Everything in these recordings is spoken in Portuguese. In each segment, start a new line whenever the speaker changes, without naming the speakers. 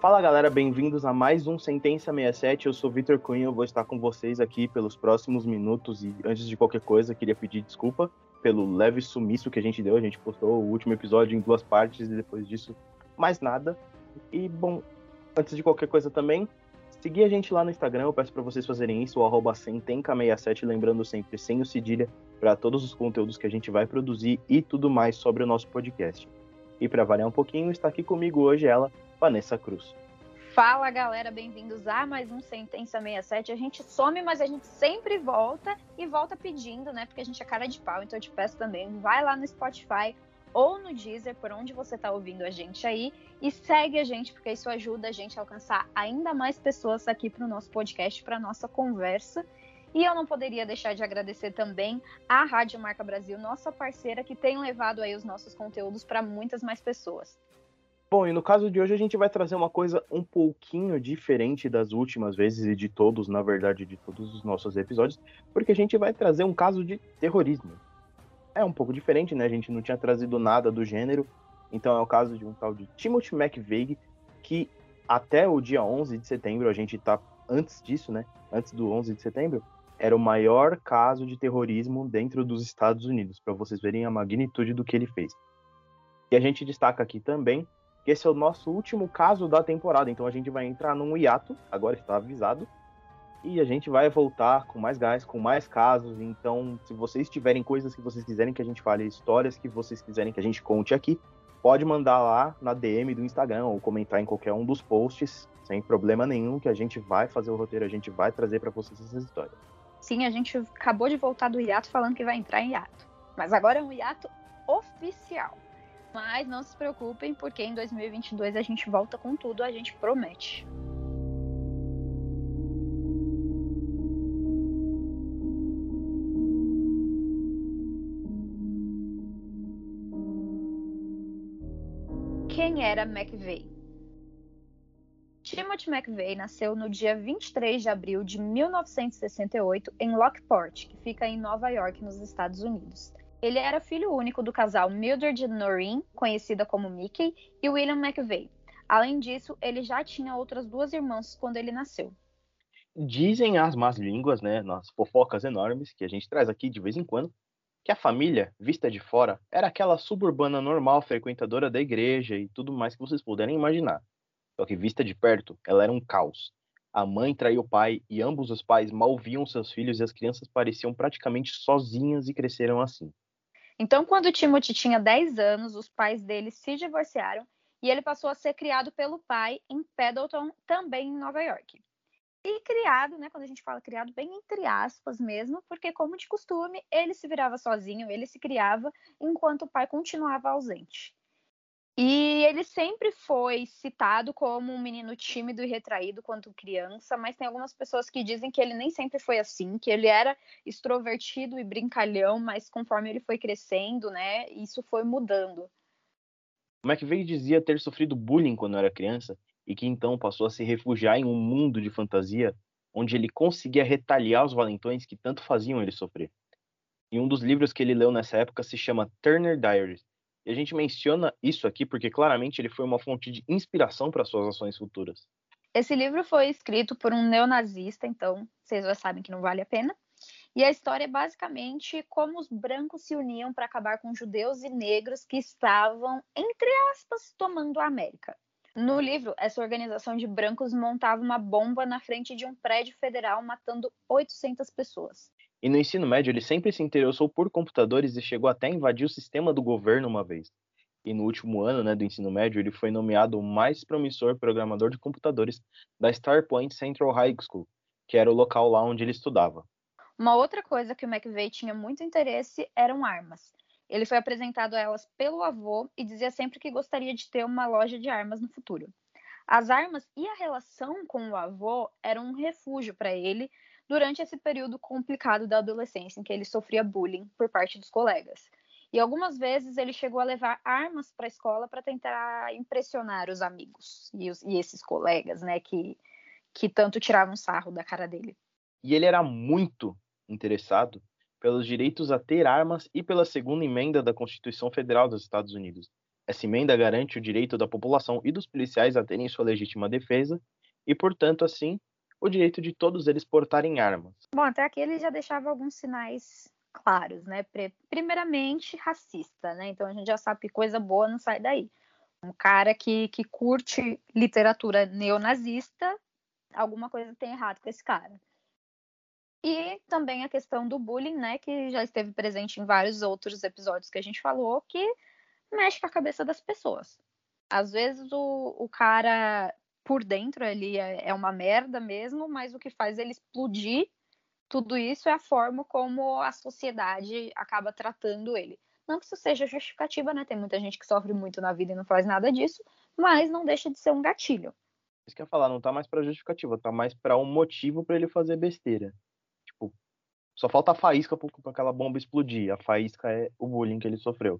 Fala galera, bem-vindos a mais um Sentença 67. Eu sou Vitor Cunha, eu vou estar com vocês aqui pelos próximos minutos e antes de qualquer coisa, queria pedir desculpa pelo leve sumiço que a gente deu. A gente postou o último episódio em duas partes e depois disso mais nada. E bom, antes de qualquer coisa também, seguir a gente lá no Instagram, eu peço para vocês fazerem isso, o arroba sentenca67, lembrando sempre sem o cedilha para todos os conteúdos que a gente vai produzir e tudo mais sobre o nosso podcast. E para variar um pouquinho, está aqui comigo hoje ela, Vanessa Cruz.
Fala galera, bem-vindos a mais um Sentença 67. A gente some, mas a gente sempre volta e volta pedindo, né? Porque a gente é cara de pau, então eu te peço também, vai lá no Spotify ou no Deezer, por onde você está ouvindo a gente aí, e segue a gente, porque isso ajuda a gente a alcançar ainda mais pessoas aqui para o nosso podcast, para nossa conversa. E eu não poderia deixar de agradecer também à Rádio Marca Brasil, nossa parceira, que tem levado aí os nossos conteúdos para muitas mais pessoas.
Bom, e no caso de hoje a gente vai trazer uma coisa um pouquinho diferente das últimas vezes e de todos, na verdade, de todos os nossos episódios, porque a gente vai trazer um caso de terrorismo. É um pouco diferente, né? A gente não tinha trazido nada do gênero, então é o caso de um tal de Timothy McVeigh, que até o dia 11 de setembro, a gente tá antes disso, né? Antes do 11 de setembro, era o maior caso de terrorismo dentro dos Estados Unidos, para vocês verem a magnitude do que ele fez. E a gente destaca aqui também esse é o nosso último caso da temporada, então a gente vai entrar num hiato, agora está avisado, e a gente vai voltar com mais gás, com mais casos. Então, se vocês tiverem coisas que vocês quiserem que a gente fale, histórias que vocês quiserem que a gente conte aqui, pode mandar lá na DM do Instagram ou comentar em qualquer um dos posts, sem problema nenhum, que a gente vai fazer o roteiro, a gente vai trazer para vocês essas histórias.
Sim, a gente acabou de voltar do hiato falando que vai entrar em hiato. Mas agora é um hiato oficial. Mas não se preocupem, porque em 2022 a gente volta com tudo, a gente promete. Quem era McVeigh? Timothy McVeigh nasceu no dia 23 de abril de 1968 em Lockport, que fica em Nova York, nos Estados Unidos. Ele era filho único do casal Mildred Noreen, conhecida como Mickey, e William McVeigh. Além disso, ele já tinha outras duas irmãs quando ele nasceu.
Dizem as más línguas, né, nas fofocas enormes que a gente traz aqui de vez em quando, que a família, vista de fora, era aquela suburbana normal, frequentadora da igreja e tudo mais que vocês puderem imaginar. Só que vista de perto, ela era um caos. A mãe traiu o pai e ambos os pais mal viam seus filhos e as crianças pareciam praticamente sozinhas e cresceram assim.
Então, quando Timothy tinha 10 anos, os pais dele se divorciaram e ele passou a ser criado pelo pai em Pendleton, também em Nova York. E criado, né, quando a gente fala criado, bem entre aspas mesmo, porque como de costume, ele se virava sozinho, ele se criava enquanto o pai continuava ausente. E ele sempre foi citado como um menino tímido e retraído quando criança, mas tem algumas pessoas que dizem que ele nem sempre foi assim, que ele era extrovertido e brincalhão, mas conforme ele foi crescendo, né, isso foi mudando.
McVeigh dizia ter sofrido bullying quando era criança e que então passou a se refugiar em um mundo de fantasia onde ele conseguia retaliar os valentões que tanto faziam ele sofrer. E um dos livros que ele leu nessa época se chama Turner Diaries, e a gente menciona isso aqui porque claramente ele foi uma fonte de inspiração para suas ações futuras.
Esse livro foi escrito por um neonazista, então vocês já sabem que não vale a pena. E a história é basicamente como os brancos se uniam para acabar com judeus e negros que estavam, entre aspas, tomando a América. No livro, essa organização de brancos montava uma bomba na frente de um prédio federal, matando 800 pessoas.
E no ensino médio ele sempre se interessou por computadores e chegou até a invadir o sistema do governo uma vez. E no último ano né, do ensino médio ele foi nomeado o mais promissor programador de computadores da Starpoint Central High School, que era o local lá onde ele estudava.
Uma outra coisa que o McVeigh tinha muito interesse eram armas. Ele foi apresentado a elas pelo avô e dizia sempre que gostaria de ter uma loja de armas no futuro. As armas e a relação com o avô eram um refúgio para ele, durante esse período complicado da adolescência, em que ele sofria bullying por parte dos colegas. E algumas vezes ele chegou a levar armas para a escola para tentar impressionar os amigos e, os, e, esses colegas, né, que, que tanto tiravam sarro da cara dele.
E ele era muito interessado pelos direitos a ter armas e pela segunda emenda da Constituição Federal dos Estados Unidos. Essa emenda garante o direito da população e dos policiais a terem sua legítima defesa e, portanto, assim, o direito de todos eles portarem armas.
Bom, até aqui ele já deixava alguns sinais claros, né? Primeiramente, racista, né? Então a gente já sabe que coisa boa não sai daí. Um cara que, que curte literatura neonazista, alguma coisa tem errado com esse cara. E também a questão do bullying, né? Que já esteve presente em vários outros episódios que a gente falou, que mexe com a cabeça das pessoas. Às vezes o, o cara por dentro ele é, é uma merda mesmo, mas o que faz ele explodir tudo isso é a forma como a sociedade acaba tratando ele. Não que isso seja justificativa, né? Tem muita gente que sofre muito na vida e não faz nada disso, mas não deixa de ser um gatilho.
Isso que eu ia falar, não tá mais pra justificativa, tá mais pra um motivo para ele fazer besteira. Tipo, só falta a faísca pra aquela bomba explodir. A faísca é o bullying que ele sofreu.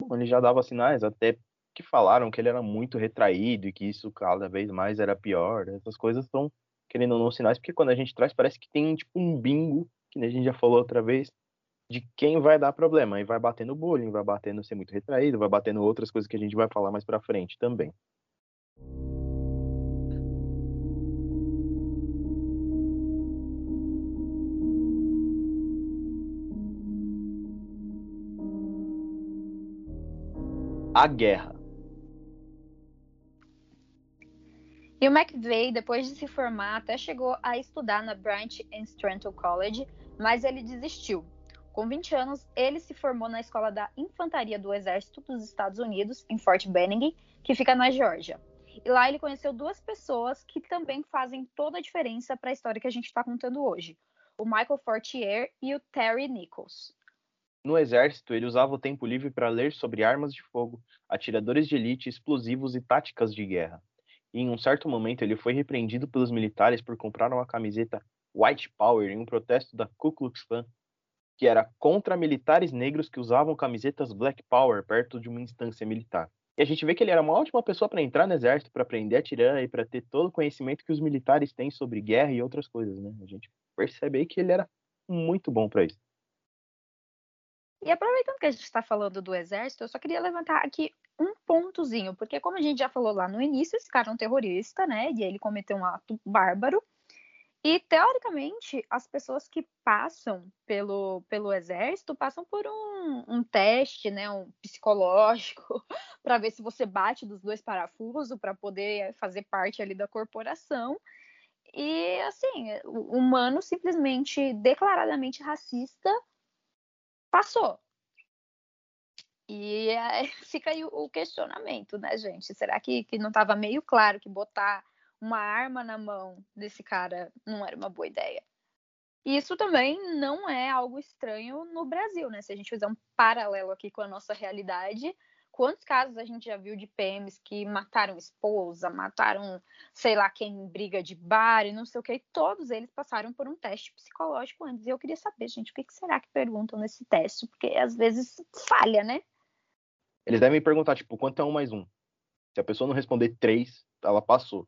Bom, ele já dava sinais, até que falaram que ele era muito retraído e que isso cada vez mais era pior. Essas coisas estão querendo ou não, sinais, porque quando a gente traz, parece que tem tipo um bingo, que a gente já falou outra vez, de quem vai dar problema. E vai bater no bullying, vai bater no ser muito retraído, vai bater no outras coisas que a gente vai falar mais pra frente também. A guerra.
E o McVeigh, depois de se formar, até chegou a estudar na Bryant and Stratton College, mas ele desistiu. Com 20 anos, ele se formou na Escola da Infantaria do Exército dos Estados Unidos, em Fort Benning, que fica na Geórgia. E lá ele conheceu duas pessoas que também fazem toda a diferença para a história que a gente está contando hoje: o Michael Fortier e o Terry Nichols.
No exército, ele usava o tempo livre para ler sobre armas de fogo, atiradores de elite, explosivos e táticas de guerra e em um certo momento ele foi repreendido pelos militares por comprar uma camiseta White Power em um protesto da Ku Klux Klan, que era contra militares negros que usavam camisetas Black Power perto de uma instância militar. E a gente vê que ele era uma ótima pessoa para entrar no exército, para aprender a tirar e para ter todo o conhecimento que os militares têm sobre guerra e outras coisas, né? A gente percebe aí que ele era muito bom para isso.
E aproveitando que a gente está falando do exército, eu só queria levantar aqui um pontozinho, porque como a gente já falou lá no início, esse cara é um terrorista, né? E ele cometeu um ato bárbaro. E teoricamente, as pessoas que passam pelo, pelo exército passam por um, um teste, né, um psicológico, para ver se você bate dos dois parafusos para poder fazer parte ali da corporação. E assim, o humano simplesmente declaradamente racista passou. E é, fica aí o questionamento, né, gente? Será que, que não estava meio claro que botar uma arma na mão desse cara não era uma boa ideia? Isso também não é algo estranho no Brasil, né? Se a gente fizer um paralelo aqui com a nossa realidade, quantos casos a gente já viu de PMs que mataram esposa, mataram sei lá quem em briga de bar e não sei o que, e todos eles passaram por um teste psicológico antes. E eu queria saber, gente, o que será que perguntam nesse teste? Porque às vezes falha, né?
Eles devem perguntar, tipo, quanto é um mais um? Se a pessoa não responder três, ela passou.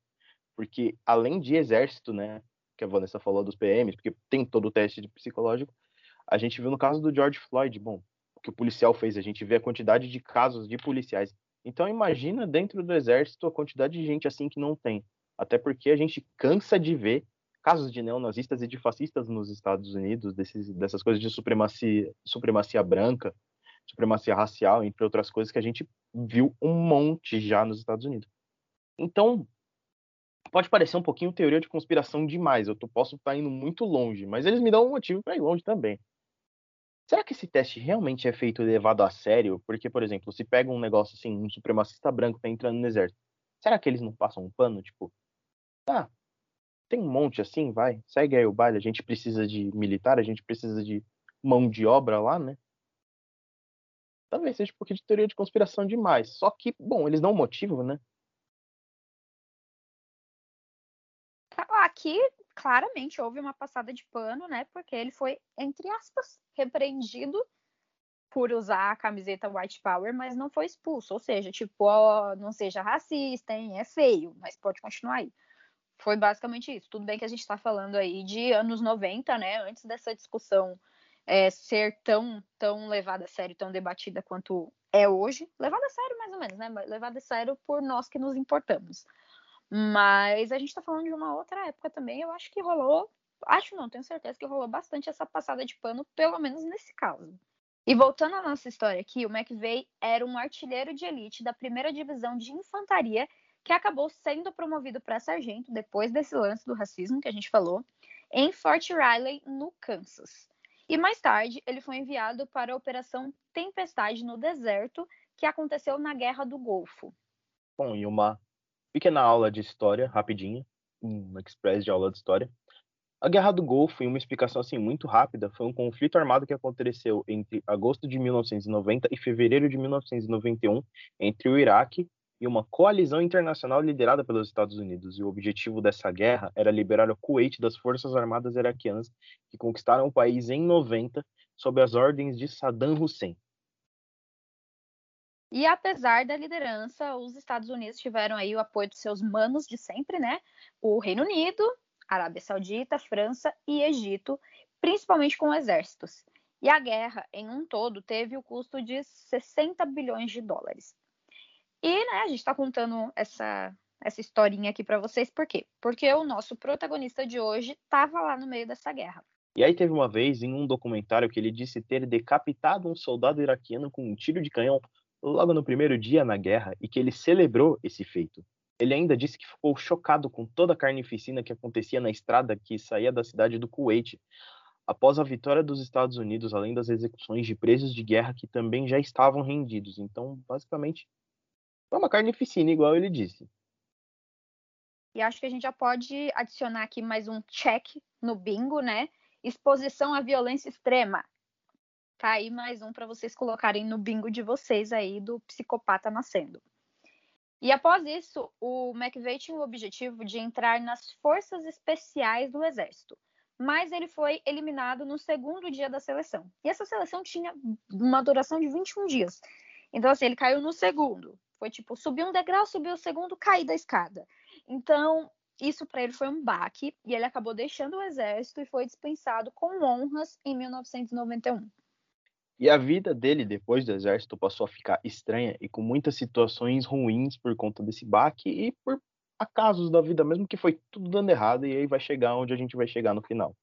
Porque além de exército, né, que a Vanessa falou dos PMs, porque tem todo o teste psicológico, a gente viu no caso do George Floyd, bom, que o policial fez, a gente vê a quantidade de casos de policiais. Então imagina dentro do exército a quantidade de gente assim que não tem. Até porque a gente cansa de ver casos de neonazistas e de fascistas nos Estados Unidos, desses, dessas coisas de supremacia, supremacia branca, supremacia racial, entre outras coisas que a gente viu um monte já nos Estados Unidos. Então, pode parecer um pouquinho teoria de conspiração demais, eu tô, posso estar tá indo muito longe, mas eles me dão um motivo para ir longe também. Será que esse teste realmente é feito levado a sério? Porque, por exemplo, se pega um negócio assim, um supremacista branco tá entrando no exército, será que eles não passam um pano, tipo, ah, tem um monte assim, vai, segue aí o baile, a gente precisa de militar, a gente precisa de mão de obra lá, né? talvez seja um pouquinho de teoria de conspiração demais. Só que, bom, eles um motivo, né?
Aqui, claramente, houve uma passada de pano, né? Porque ele foi, entre aspas, repreendido por usar a camiseta White Power, mas não foi expulso. Ou seja, tipo, ó, não seja racista, hein? É feio, mas pode continuar aí. Foi basicamente isso. Tudo bem que a gente está falando aí de anos 90, né? Antes dessa discussão é, ser tão, tão levada a sério, tão debatida quanto é hoje. Levada a sério, mais ou menos, né? Levada a sério por nós que nos importamos. Mas a gente está falando de uma outra época também. Eu acho que rolou, acho não, tenho certeza que rolou bastante essa passada de pano, pelo menos nesse caso. E voltando à nossa história aqui, o McVeigh era um artilheiro de elite da primeira divisão de infantaria que acabou sendo promovido para sargento depois desse lance do racismo que a gente falou, em Fort Riley, no Kansas. E mais tarde, ele foi enviado para a Operação Tempestade no Deserto, que aconteceu na Guerra do Golfo.
Bom, e uma pequena aula de história, rapidinha, um express de aula de história. A Guerra do Golfo, em uma explicação assim muito rápida, foi um conflito armado que aconteceu entre agosto de 1990 e fevereiro de 1991 entre o Iraque e uma coalizão internacional liderada pelos Estados Unidos. E o objetivo dessa guerra era liberar o Kuwait das forças armadas iraquianas que conquistaram o país em 90 sob as ordens de Saddam Hussein.
E apesar da liderança, os Estados Unidos tiveram aí o apoio dos seus manos de sempre, né? O Reino Unido, Arábia Saudita, França e Egito, principalmente com exércitos. E a guerra, em um todo, teve o custo de 60 bilhões de dólares. E né, a gente está contando essa, essa historinha aqui para vocês, por quê? Porque o nosso protagonista de hoje estava lá no meio dessa guerra.
E aí teve uma vez em um documentário que ele disse ter decapitado um soldado iraquiano com um tiro de canhão logo no primeiro dia na guerra e que ele celebrou esse feito. Ele ainda disse que ficou chocado com toda a carnificina que acontecia na estrada que saía da cidade do Kuwait após a vitória dos Estados Unidos, além das execuções de presos de guerra que também já estavam rendidos. Então, basicamente, é uma carnificina, igual ele disse.
E acho que a gente já pode adicionar aqui mais um check no bingo, né? Exposição à violência extrema. Tá aí mais um para vocês colocarem no bingo de vocês aí do psicopata nascendo. E após isso, o McVeigh tinha o objetivo de entrar nas forças especiais do exército, mas ele foi eliminado no segundo dia da seleção. E essa seleção tinha uma duração de 21 dias. Então, assim, ele caiu no segundo. Foi tipo, subir um degrau, subir o segundo, cair da escada. Então, isso para ele foi um baque e ele acabou deixando o exército e foi dispensado com honras em 1991.
E a vida dele depois do exército passou a ficar estranha e com muitas situações ruins por conta desse baque e por acasos da vida mesmo que foi tudo dando errado e aí vai chegar onde a gente vai chegar no final.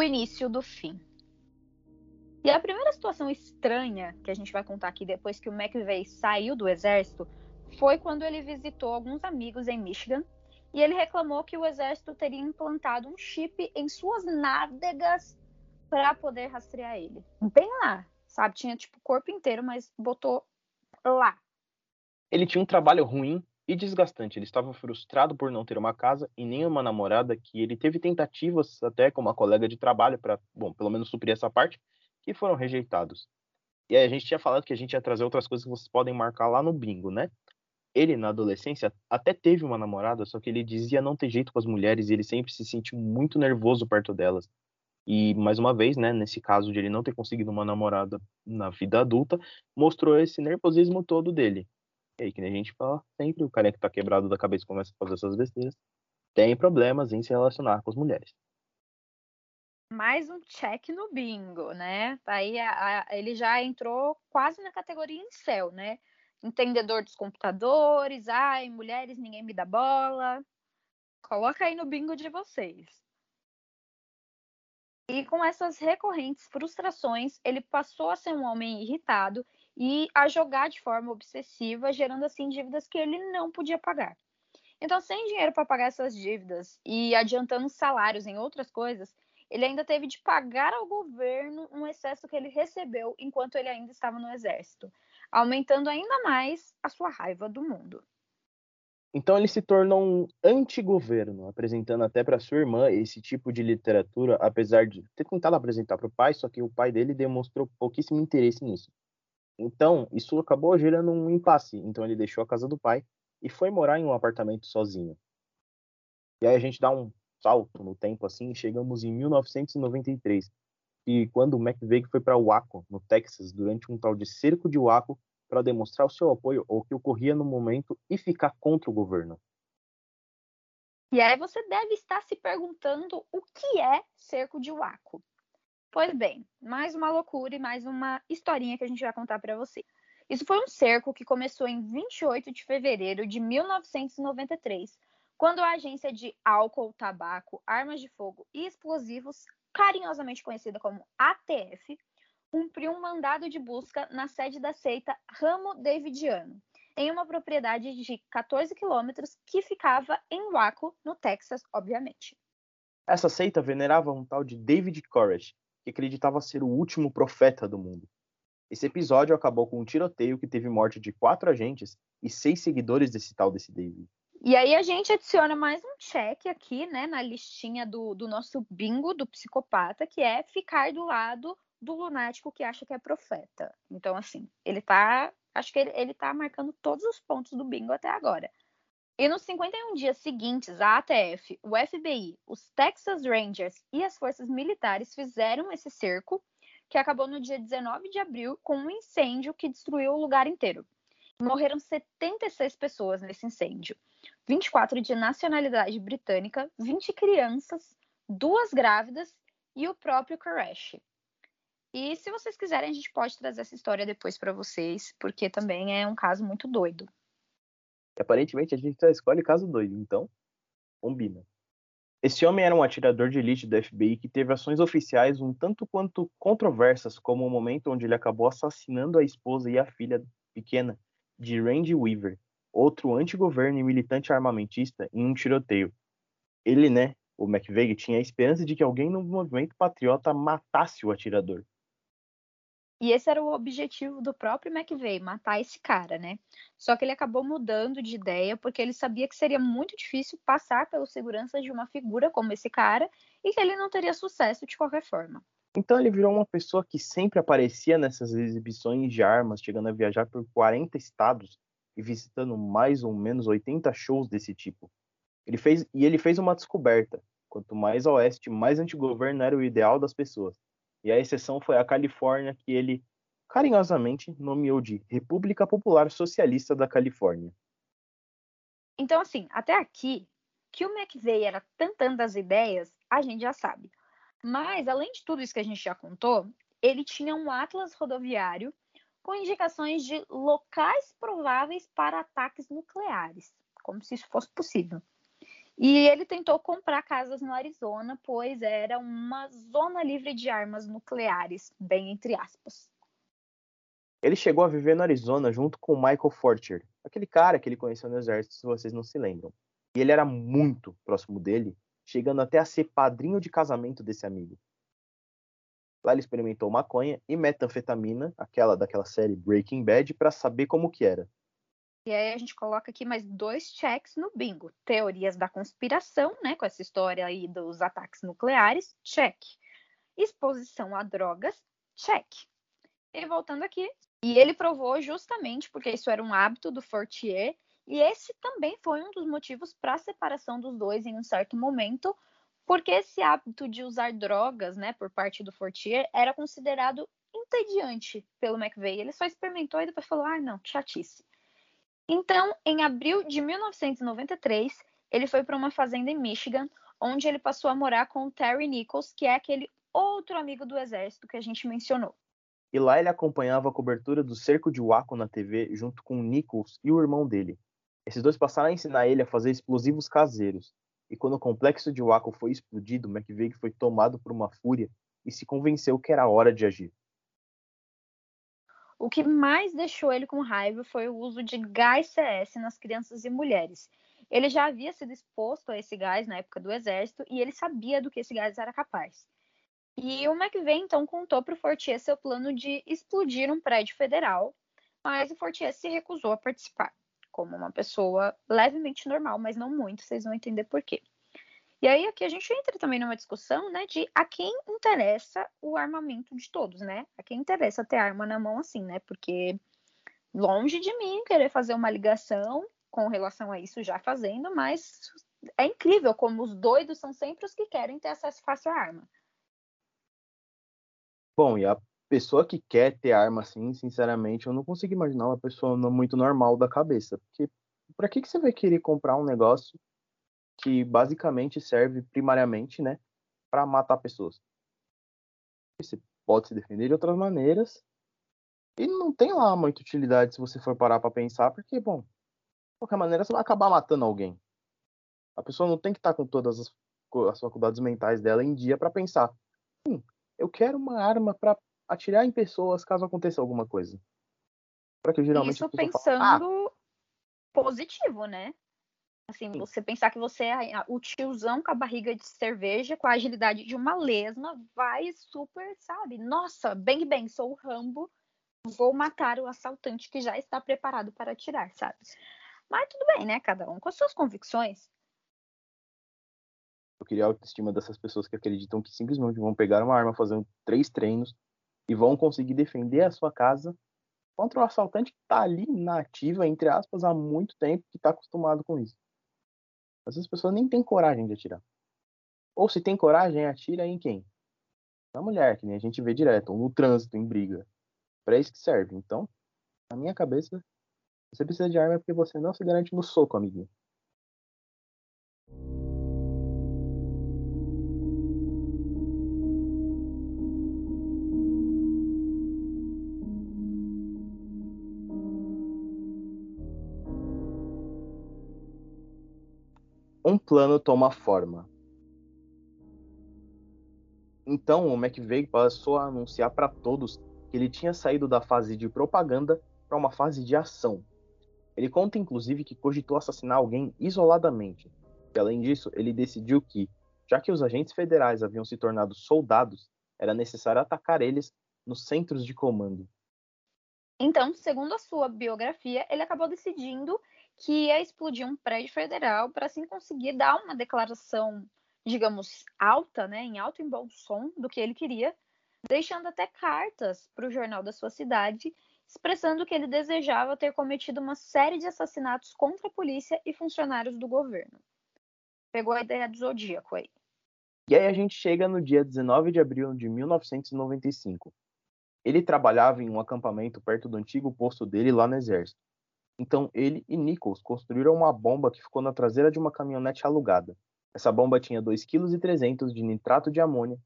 o início do fim. E a primeira situação estranha que a gente vai contar aqui depois que o McVeigh saiu do exército foi quando ele visitou alguns amigos em Michigan e ele reclamou que o exército teria implantado um chip em suas nádegas para poder rastrear ele. Bem lá, sabe? Tinha tipo o corpo inteiro, mas botou lá.
Ele tinha um trabalho ruim e desgastante. Ele estava frustrado por não ter uma casa e nem uma namorada, que ele teve tentativas até com uma colega de trabalho para, bom, pelo menos suprir essa parte, que foram rejeitados. E aí a gente tinha falado que a gente ia trazer outras coisas que vocês podem marcar lá no bingo, né? Ele, na adolescência, até teve uma namorada, só que ele dizia não ter jeito com as mulheres e ele sempre se sentiu muito nervoso perto delas. E, mais uma vez, né, nesse caso de ele não ter conseguido uma namorada na vida adulta, mostrou esse nervosismo todo dele. E aí, que nem a gente fala sempre, o cara que tá quebrado da cabeça começa a fazer essas besteiras, tem problemas em se relacionar com as mulheres.
Mais um check no bingo, né? Aí a, a, ele já entrou quase na categoria céu, né? Entendedor dos computadores, ai, mulheres, ninguém me dá bola. Coloca aí no bingo de vocês. E com essas recorrentes frustrações, ele passou a ser um homem irritado e a jogar de forma obsessiva, gerando assim dívidas que ele não podia pagar. Então, sem dinheiro para pagar essas dívidas e adiantando salários em outras coisas, ele ainda teve de pagar ao governo um excesso que ele recebeu enquanto ele ainda estava no exército, aumentando ainda mais a sua raiva do mundo.
Então ele se tornou um antigoverno, apresentando até para sua irmã esse tipo de literatura, apesar de ter tentado apresentar para o pai, só que o pai dele demonstrou pouquíssimo interesse nisso. Então, isso acabou gerando um impasse. Então, ele deixou a casa do pai e foi morar em um apartamento sozinho. E aí a gente dá um salto no tempo assim, e chegamos em 1993. que quando o McVeigh foi para Waco, no Texas, durante um tal de cerco de Waco, para demonstrar o seu apoio ao que ocorria no momento e ficar contra o governo.
E aí você deve estar se perguntando o que é cerco de Waco. Pois bem, mais uma loucura e mais uma historinha que a gente vai contar para você. Isso foi um cerco que começou em 28 de fevereiro de 1993, quando a agência de álcool, tabaco, armas de fogo e explosivos, carinhosamente conhecida como ATF, cumpriu um mandado de busca na sede da seita Ramo Davidiano, em uma propriedade de 14 quilômetros que ficava em Waco, no Texas, obviamente.
Essa seita venerava um tal de David Koresh, que acreditava ser o último profeta do mundo. Esse episódio acabou com um tiroteio que teve morte de quatro agentes e seis seguidores desse tal desse David.
E aí a gente adiciona mais um check aqui, né, na listinha do, do nosso bingo do psicopata, que é ficar do lado do lunático que acha que é profeta. Então, assim, ele tá. Acho que ele, ele tá marcando todos os pontos do bingo até agora. E nos 51 dias seguintes, a ATF, o FBI, os Texas Rangers e as forças militares fizeram esse cerco, que acabou no dia 19 de abril com um incêndio que destruiu o lugar inteiro. Morreram 76 pessoas nesse incêndio, 24 de nacionalidade britânica, 20 crianças, duas grávidas e o próprio Koresh. E se vocês quiserem, a gente pode trazer essa história depois para vocês, porque também é um caso muito doido.
Aparentemente a gente só escolhe caso doido, então combina. Esse homem era um atirador de elite do FBI que teve ações oficiais um tanto quanto controversas, como o momento onde ele acabou assassinando a esposa e a filha pequena de Randy Weaver, outro antigoverno e militante armamentista, em um tiroteio. Ele, né, o McVeigh, tinha a esperança de que alguém no movimento patriota matasse o atirador.
E esse era o objetivo do próprio McVeigh, matar esse cara, né? Só que ele acabou mudando de ideia porque ele sabia que seria muito difícil passar pelo segurança de uma figura como esse cara e que ele não teria sucesso de qualquer forma.
Então ele virou uma pessoa que sempre aparecia nessas exibições de armas, chegando a viajar por 40 estados e visitando mais ou menos 80 shows desse tipo. Ele fez e ele fez uma descoberta. Quanto mais a oeste, mais antigoverno era o ideal das pessoas e a exceção foi a Califórnia, que ele carinhosamente nomeou de República Popular Socialista da Califórnia.
Então, assim, até aqui, que o McVeigh era tantando das ideias, a gente já sabe. Mas, além de tudo isso que a gente já contou, ele tinha um atlas rodoviário com indicações de locais prováveis para ataques nucleares, como se isso fosse possível. E ele tentou comprar casas no Arizona, pois era uma zona livre de armas nucleares, bem entre aspas.
Ele chegou a viver no Arizona junto com Michael Fortier, aquele cara que ele conheceu no exército, se vocês não se lembram. E ele era muito próximo dele, chegando até a ser padrinho de casamento desse amigo. Lá ele experimentou maconha e metanfetamina, aquela daquela série Breaking Bad, para saber como que era.
E aí a gente coloca aqui mais dois checks no bingo. Teorias da conspiração, né, com essa história aí dos ataques nucleares, check. Exposição a drogas, check. E voltando aqui, e ele provou justamente porque isso era um hábito do Fortier, e esse também foi um dos motivos para a separação dos dois em um certo momento, porque esse hábito de usar drogas, né, por parte do Fortier, era considerado entediante pelo McVeigh. Ele só experimentou e depois falou: ah, não, chatice. Então, em abril de 1993, ele foi para uma fazenda em Michigan, onde ele passou a morar com o Terry Nichols, que é aquele outro amigo do exército que a gente mencionou.
E lá ele acompanhava a cobertura do cerco de Waco na TV junto com Nichols e o irmão dele. Esses dois passaram a ensinar ele a fazer explosivos caseiros. E quando o complexo de Waco foi explodido, McVeigh foi tomado por uma fúria e se convenceu que era hora de agir.
O que mais deixou ele com raiva foi o uso de gás CS nas crianças e mulheres. Ele já havia sido exposto a esse gás na época do exército e ele sabia do que esse gás era capaz. E o McVeigh então contou para o Fortier seu plano de explodir um prédio federal, mas o Fortier se recusou a participar, como uma pessoa levemente normal, mas não muito, vocês vão entender por quê. E aí aqui a gente entra também numa discussão, né, de a quem interessa o armamento de todos, né? A quem interessa ter arma na mão assim, né? Porque longe de mim querer fazer uma ligação com relação a isso já fazendo, mas é incrível como os doidos são sempre os que querem ter acesso fácil à arma.
Bom, e a pessoa que quer ter arma assim, sinceramente, eu não consigo imaginar uma pessoa muito normal da cabeça. Porque pra que, que você vai querer comprar um negócio que basicamente serve primariamente, né, para matar pessoas? Você pode se defender de outras maneiras. E não tem lá muita utilidade se você for parar para pensar, porque, bom, de qualquer maneira você vai acabar matando alguém. A pessoa não tem que estar tá com todas as, as faculdades mentais dela em dia para pensar: hum, eu quero uma arma para atirar em pessoas caso aconteça alguma coisa.
Para que geralmente Isso pensando fala, ah, positivo, né? Assim, você pensar que você é o tiozão com a barriga de cerveja, com a agilidade de uma lesma, vai super, sabe? Nossa, bem bem, sou o Rambo, vou matar o assaltante que já está preparado para atirar, sabe? Mas tudo bem, né? Cada um com as suas convicções.
Eu queria a autoestima dessas pessoas que acreditam que simplesmente vão pegar uma arma, fazer três treinos e vão conseguir defender a sua casa contra o assaltante que está ali na ativa, entre aspas, há muito tempo, que está acostumado com isso. Essas pessoas nem têm coragem de atirar. Ou se tem coragem, atira em quem? Na mulher, que nem a gente vê direto, ou no trânsito, em briga. Para isso que serve. Então, na minha cabeça, você precisa de arma porque você não se garante no soco, amiguinho. Um plano toma forma. Então o McVeigh passou a anunciar para todos que ele tinha saído da fase de propaganda para uma fase de ação. Ele conta inclusive que cogitou assassinar alguém isoladamente. E além disso, ele decidiu que, já que os agentes federais haviam se tornado soldados, era necessário atacar eles nos centros de comando.
Então, segundo a sua biografia, ele acabou decidindo que ia explodir um prédio federal para assim conseguir dar uma declaração, digamos, alta, né, em alto e bom som do que ele queria, deixando até cartas para o jornal da sua cidade, expressando que ele desejava ter cometido uma série de assassinatos contra a polícia e funcionários do governo. Pegou a ideia do zodíaco aí.
E aí a gente chega no dia 19 de abril de 1995. Ele trabalhava em um acampamento perto do antigo posto dele lá no exército. Então ele e Nichols construíram uma bomba que ficou na traseira de uma caminhonete alugada. Essa bomba tinha 2,3 kg de nitrato de amônia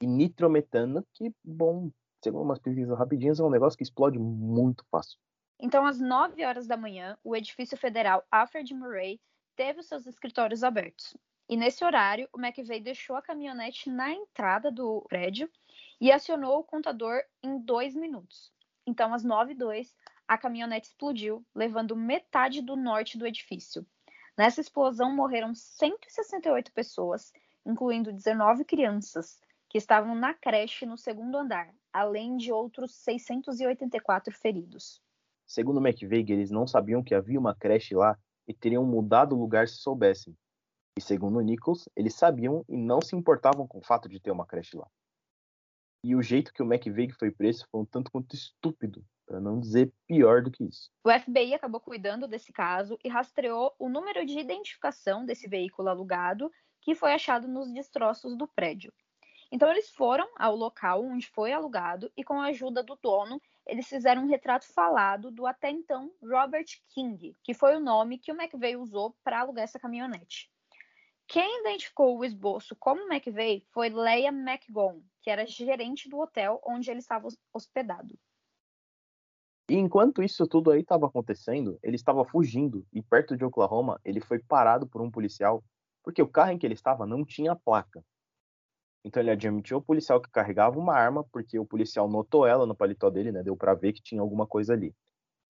e nitrometano, que, bom, segundo umas pesquisas rapidinhas, é um negócio que explode muito fácil.
Então, às 9 horas da manhã, o edifício federal Alfred Murray teve os seus escritórios abertos. E nesse horário, o McVeigh deixou a caminhonete na entrada do prédio e acionou o contador em dois minutos. Então, às 9 h 02, a caminhonete explodiu, levando metade do norte do edifício. Nessa explosão morreram 168 pessoas, incluindo 19 crianças, que estavam na creche no segundo andar, além de outros 684 feridos.
Segundo McVeigh, eles não sabiam que havia uma creche lá e teriam mudado o lugar se soubessem. E segundo Nichols, eles sabiam e não se importavam com o fato de ter uma creche lá. E o jeito que o McVeigh foi preso foi um tanto quanto estúpido, para não dizer pior do que isso.
O FBI acabou cuidando desse caso e rastreou o número de identificação desse veículo alugado que foi achado nos destroços do prédio. Então eles foram ao local onde foi alugado e com a ajuda do dono, eles fizeram um retrato falado do até então Robert King, que foi o nome que o McVeigh usou para alugar essa caminhonete. Quem identificou o esboço como McVeigh foi Leia McGowan, que era gerente do hotel onde ele estava hospedado.
E enquanto isso tudo aí estava acontecendo, ele estava fugindo e perto de Oklahoma ele foi parado por um policial porque o carro em que ele estava não tinha placa. Então ele admitiu ao policial que carregava uma arma porque o policial notou ela no paletó dele, né? Deu para ver que tinha alguma coisa ali.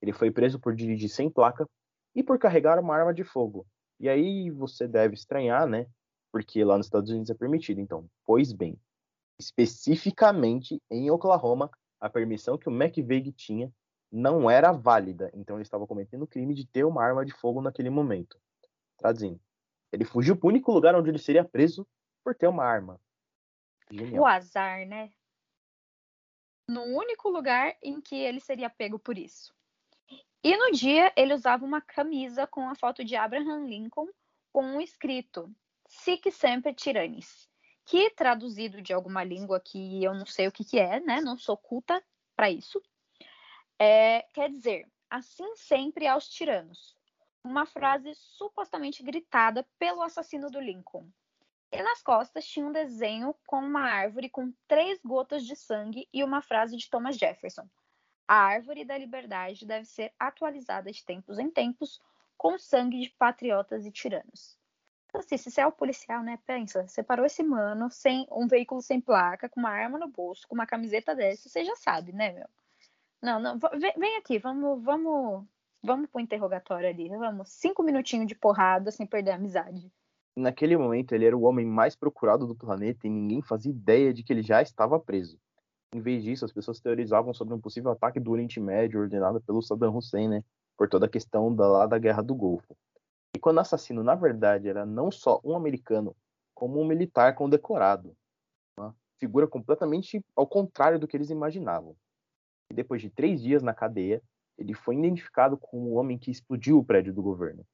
Ele foi preso por dirigir sem placa e por carregar uma arma de fogo. E aí você deve estranhar, né? Porque lá nos Estados Unidos é permitido. Então, pois bem, especificamente em Oklahoma, a permissão que o McVeigh tinha não era válida, então ele estava cometendo o crime de ter uma arma de fogo naquele momento. Traduzindo, ele fugiu para o único lugar onde ele seria preso por ter uma arma.
Genial. O azar, né? No único lugar em que ele seria pego por isso. E no dia ele usava uma camisa com a foto de Abraham Lincoln com um escrito Sic sempre tyrannis, que traduzido de alguma língua que eu não sei o que, que é, né? Não sou culta para isso. É, quer dizer, assim sempre aos tiranos. Uma frase supostamente gritada pelo assassino do Lincoln. E nas costas tinha um desenho com uma árvore com três gotas de sangue e uma frase de Thomas Jefferson. A árvore da liberdade deve ser atualizada de tempos em tempos com sangue de patriotas e tiranos. Então, assim, se você é o policial, né? Pensa, você parou esse mano sem um veículo sem placa, com uma arma no bolso, com uma camiseta dessa, você já sabe, né, meu? Não, não, vem, vem aqui, vamos, vamos, vamos pro interrogatório ali, vamos, cinco minutinhos de porrada sem perder a amizade.
Naquele momento, ele era o homem mais procurado do planeta e ninguém fazia ideia de que ele já estava preso. Em vez disso, as pessoas teorizavam sobre um possível ataque do Oriente Médio ordenado pelo Saddam Hussein, né? Por toda a questão da, lá da Guerra do Golfo. E quando o assassino, na verdade, era não só um americano, como um militar condecorado. Uma figura completamente ao contrário do que eles imaginavam. E depois de três dias na cadeia, ele foi identificado como o homem que explodiu o prédio do governo.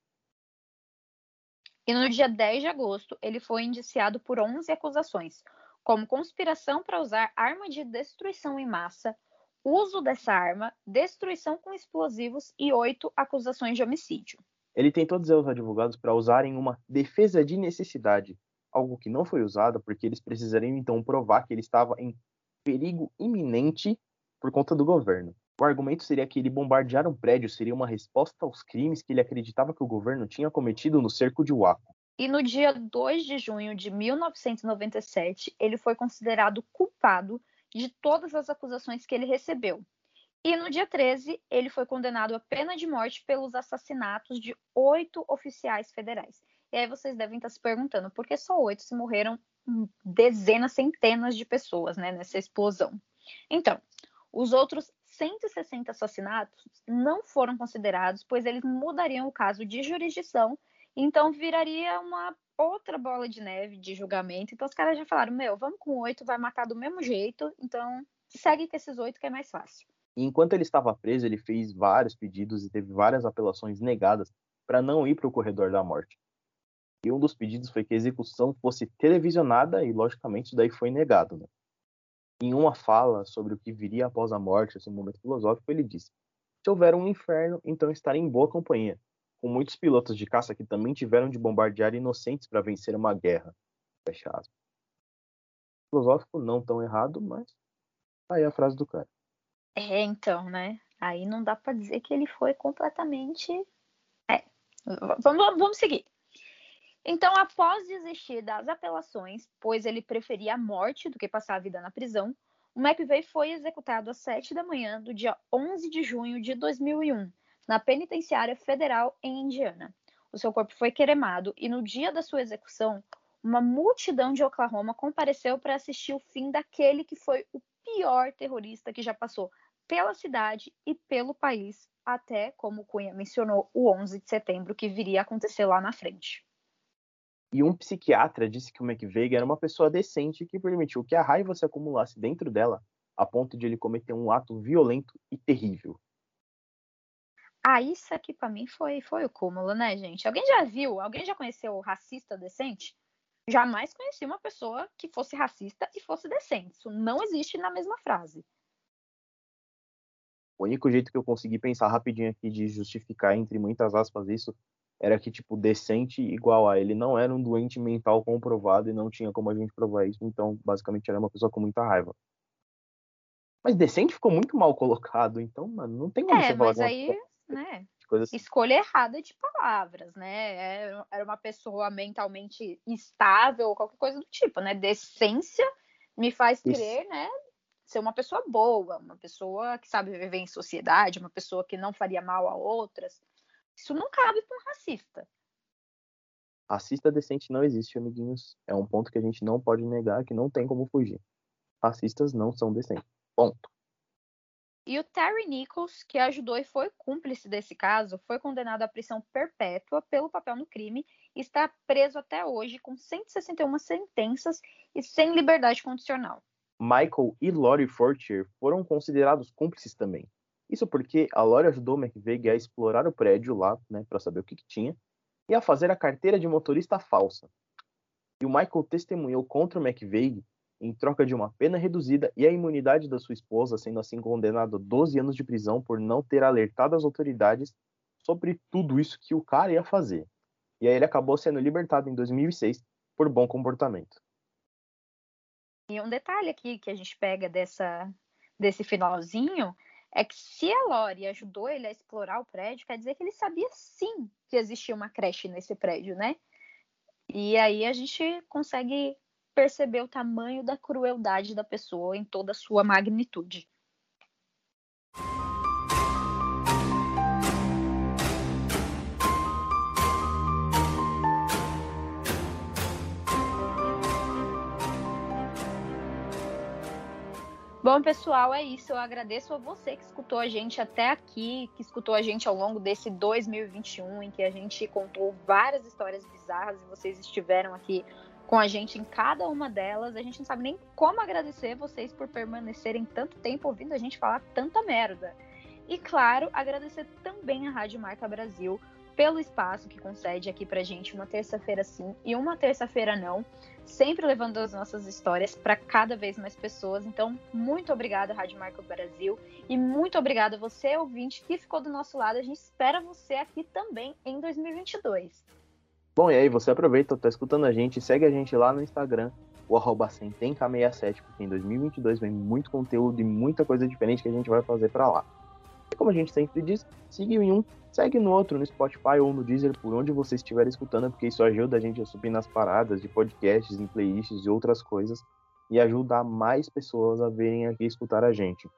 E no dia 10 de agosto, ele foi indiciado por 11 acusações, como conspiração para usar arma de destruição em massa, uso dessa arma, destruição com explosivos e oito acusações de homicídio.
Ele tentou dizer aos advogados para usarem uma defesa de necessidade, algo que não foi usado porque eles precisariam então provar que ele estava em perigo iminente por conta do governo. O argumento seria que ele bombardear um prédio seria uma resposta aos crimes que ele acreditava que o governo tinha cometido no cerco de Waco.
E no dia 2 de junho de 1997, ele foi considerado culpado de todas as acusações que ele recebeu, e no dia 13, ele foi condenado à pena de morte pelos assassinatos de oito oficiais federais. E aí vocês devem estar se perguntando por que só oito se morreram dezenas, centenas de pessoas né, nessa explosão. Então, os outros 160 assassinatos não foram considerados, pois eles mudariam o caso de jurisdição, então viraria uma outra bola de neve de julgamento. Então os caras já falaram: meu, vamos com oito, vai matar do mesmo jeito, então segue com esses oito que é mais fácil.
Enquanto ele estava preso, ele fez vários pedidos e teve várias apelações negadas para não ir para o corredor da morte. E um dos pedidos foi que a execução fosse televisionada e, logicamente, isso daí foi negado. Né? Em uma fala sobre o que viria após a morte, esse momento filosófico, ele disse: Se houver um inferno, então estarei em boa companhia, com muitos pilotos de caça que também tiveram de bombardear inocentes para vencer uma guerra. Fecha aspas. Filosófico não tão errado, mas aí a frase do cara.
É, então, né? Aí não dá para dizer que ele foi completamente. É. Vamos, vamos seguir. Então, após desistir das apelações, pois ele preferia a morte do que passar a vida na prisão, o McVeigh foi executado às 7 da manhã do dia 11 de junho de 2001, na penitenciária federal em Indiana. O seu corpo foi cremado e no dia da sua execução, uma multidão de Oklahoma compareceu para assistir o fim daquele que foi o pior terrorista que já passou pela cidade e pelo país, até, como Cunha mencionou, o 11 de setembro, que viria a acontecer lá na frente.
E um psiquiatra disse que o McVeigh era uma pessoa decente que permitiu que a raiva se acumulasse dentro dela a ponto de ele cometer um ato violento e terrível.
Ah, isso aqui para mim foi, foi o cúmulo, né, gente? Alguém já viu? Alguém já conheceu o racista decente? Jamais conheci uma pessoa que fosse racista e fosse decente. Isso não existe na mesma frase.
O único jeito que eu consegui pensar rapidinho aqui de justificar, entre muitas aspas, isso era que, tipo, decente igual a ele não era um doente mental comprovado e não tinha como a gente provar isso, então, basicamente, era uma pessoa com muita raiva. Mas decente ficou muito mal colocado, então, mano, não tem como
é,
você falar
mas aí, né, assim. escolha errada de palavras, né, era uma pessoa mentalmente estável, qualquer coisa do tipo, né, decência me faz crer, isso. né, ser uma pessoa boa, uma pessoa que sabe viver em sociedade, uma pessoa que não faria mal a outras. Isso não cabe para um racista.
Racista decente não existe, amiguinhos. É um ponto que a gente não pode negar, que não tem como fugir. Racistas não são decentes. Ponto.
E o Terry Nichols, que ajudou e foi cúmplice desse caso, foi condenado à prisão perpétua pelo papel no crime e está preso até hoje com 161 sentenças e sem liberdade condicional.
Michael e Lori Fortier foram considerados cúmplices também. Isso porque a Lori ajudou McVeigh a explorar o prédio lá, né, para saber o que, que, tinha, e a fazer a carteira de motorista falsa. e o Michael testemunhou contra o McVeigh em troca de uma pena reduzida e a imunidade da sua esposa, sendo assim condenado a 12 anos de prisão por não ter alertado as autoridades sobre tudo isso que o cara ia fazer. E aí ele acabou sendo libertado em 2006 por bom comportamento.
E um detalhe aqui que a gente pega dessa, desse finalzinho é que se a Lori ajudou ele a explorar o prédio, quer dizer que ele sabia sim que existia uma creche nesse prédio, né? E aí a gente consegue perceber o tamanho da crueldade da pessoa em toda a sua magnitude. Bom, pessoal, é isso. Eu agradeço a você que escutou a gente até aqui, que escutou a gente ao longo desse 2021, em que a gente contou várias histórias bizarras e vocês estiveram aqui com a gente em cada uma delas. A gente não sabe nem como agradecer vocês por permanecerem tanto tempo ouvindo a gente falar tanta merda. E claro, agradecer também a Rádio Marca Brasil pelo espaço que concede aqui pra gente uma terça-feira sim e uma terça-feira não, sempre levando as nossas histórias para cada vez mais pessoas. Então, muito obrigada, Rádio Marco Brasil, e muito obrigada você, ouvinte, que ficou do nosso lado. A gente espera você aqui também em 2022.
Bom, e aí, você aproveita, tá escutando a gente, segue a gente lá no Instagram, o arroba 67 porque em 2022 vem muito conteúdo e muita coisa diferente que a gente vai fazer para lá. Como a gente sempre diz, siga em um Segue no outro, no Spotify ou no Deezer, por onde você estiver escutando, porque isso ajuda a gente a subir nas paradas de podcasts, em playlists e outras coisas, e ajuda mais pessoas a virem aqui escutar a gente.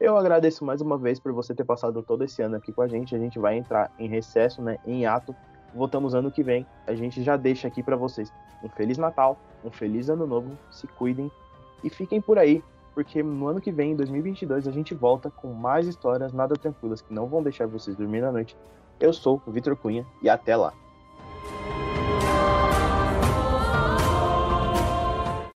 Eu agradeço mais uma vez por você ter passado todo esse ano aqui com a gente. A gente vai entrar em recesso, né, em ato. Voltamos ano que vem. A gente já deixa aqui para vocês um feliz Natal, um feliz ano novo. Se cuidem e fiquem por aí porque no ano que vem, em 2022, a gente volta com mais histórias nada tranquilas que não vão deixar vocês dormir na noite. Eu sou o Vitor Cunha e até lá.